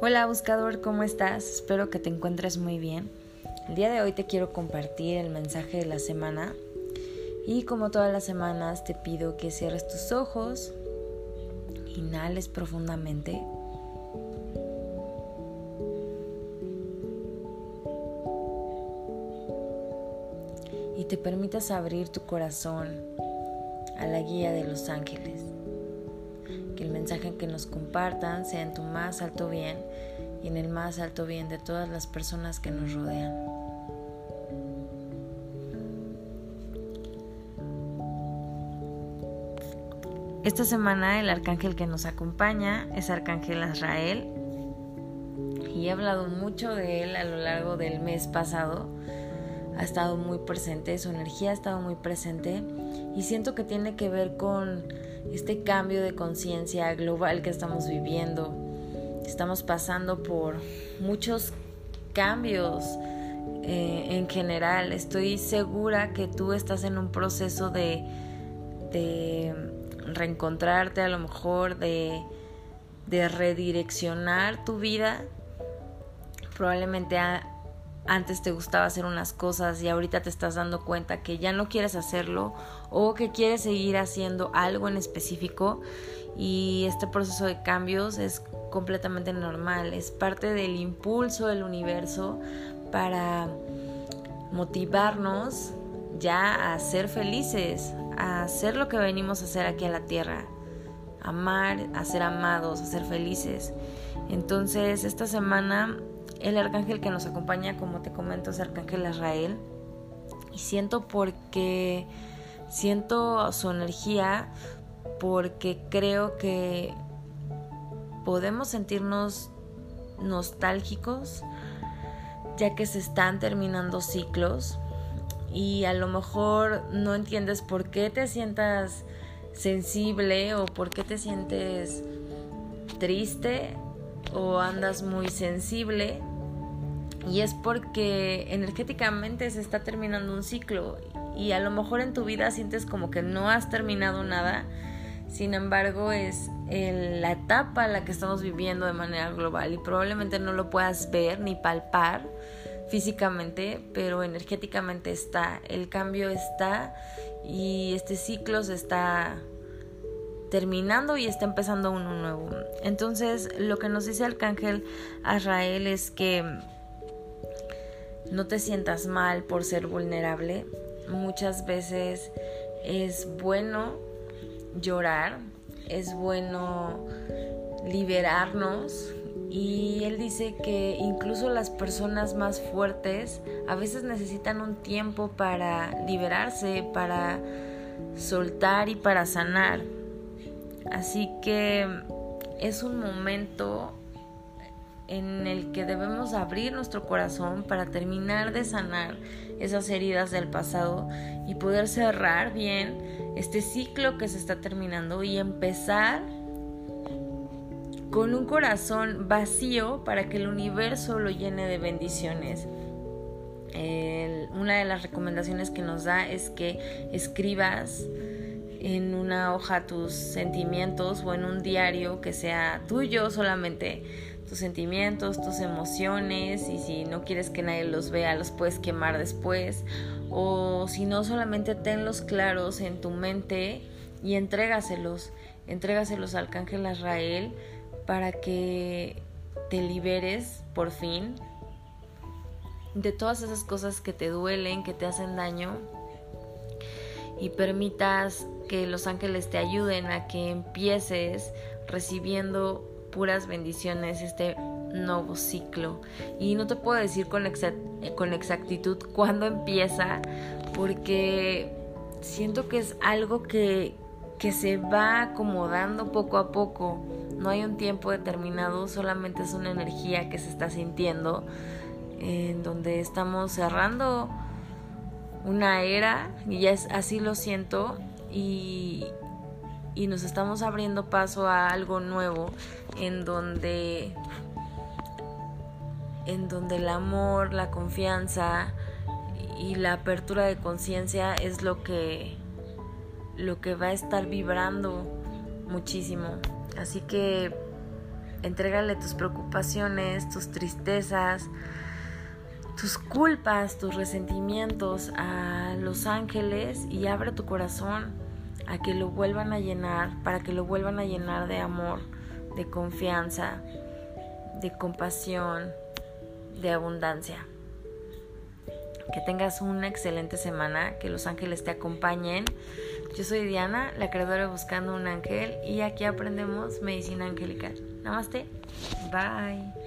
Hola buscador, ¿cómo estás? Espero que te encuentres muy bien. El día de hoy te quiero compartir el mensaje de la semana y como todas las semanas te pido que cierres tus ojos, inhales profundamente. Y te permitas abrir tu corazón a la guía de los ángeles que el mensaje que nos compartan sea en tu más alto bien y en el más alto bien de todas las personas que nos rodean. Esta semana el arcángel que nos acompaña es Arcángel Azrael y he hablado mucho de él a lo largo del mes pasado. Ha estado muy presente, su energía ha estado muy presente y siento que tiene que ver con este cambio de conciencia global que estamos viviendo. Estamos pasando por muchos cambios eh, en general. Estoy segura que tú estás en un proceso de, de reencontrarte, a lo mejor de, de redireccionar tu vida. Probablemente antes te gustaba hacer unas cosas y ahorita te estás dando cuenta que ya no quieres hacerlo o que quieres seguir haciendo algo en específico y este proceso de cambios es completamente normal, es parte del impulso del universo para motivarnos ya a ser felices, a hacer lo que venimos a hacer aquí a la tierra, amar, a ser amados, a ser felices. Entonces esta semana el arcángel que nos acompaña, como te comento, es Arcángel Israel. Y siento porque siento su energía porque creo que podemos sentirnos nostálgicos ya que se están terminando ciclos y a lo mejor no entiendes por qué te sientas sensible o por qué te sientes triste o andas muy sensible y es porque energéticamente se está terminando un ciclo y a lo mejor en tu vida sientes como que no has terminado nada, sin embargo es la etapa en la que estamos viviendo de manera global y probablemente no lo puedas ver ni palpar físicamente, pero energéticamente está, el cambio está y este ciclo se está terminando y está empezando uno nuevo. Entonces, lo que nos dice Arcángel Azrael es que no te sientas mal por ser vulnerable. Muchas veces es bueno llorar, es bueno liberarnos y él dice que incluso las personas más fuertes a veces necesitan un tiempo para liberarse, para soltar y para sanar. Así que es un momento en el que debemos abrir nuestro corazón para terminar de sanar esas heridas del pasado y poder cerrar bien este ciclo que se está terminando y empezar con un corazón vacío para que el universo lo llene de bendiciones. una de las recomendaciones que nos da es que escribas en una hoja tus sentimientos o en un diario que sea tuyo solamente tus sentimientos, tus emociones y si no quieres que nadie los vea, los puedes quemar después. O si no solamente tenlos claros en tu mente y entrégaselos, entrégaselos al Arcángel Israel para que te liberes por fin de todas esas cosas que te duelen, que te hacen daño y permitas que los ángeles te ayuden a que empieces recibiendo puras bendiciones este nuevo ciclo. Y no te puedo decir con, exactitud cuándo empieza, porque siento que es algo que, que se va acomodando poco a poco. No hay un tiempo determinado, solamente es una energía que se está sintiendo, en donde estamos cerrando una era, y ya es, así lo siento, y, y nos estamos abriendo paso a algo nuevo en donde en donde el amor, la confianza y la apertura de conciencia es lo que lo que va a estar vibrando muchísimo. Así que Entrégale tus preocupaciones, tus tristezas, tus culpas, tus resentimientos a los ángeles y abre tu corazón a que lo vuelvan a llenar, para que lo vuelvan a llenar de amor, de confianza, de compasión, de abundancia. Que tengas una excelente semana, que los ángeles te acompañen. Yo soy Diana, la creadora Buscando un Ángel, y aquí aprendemos medicina angelical. Namaste. Bye.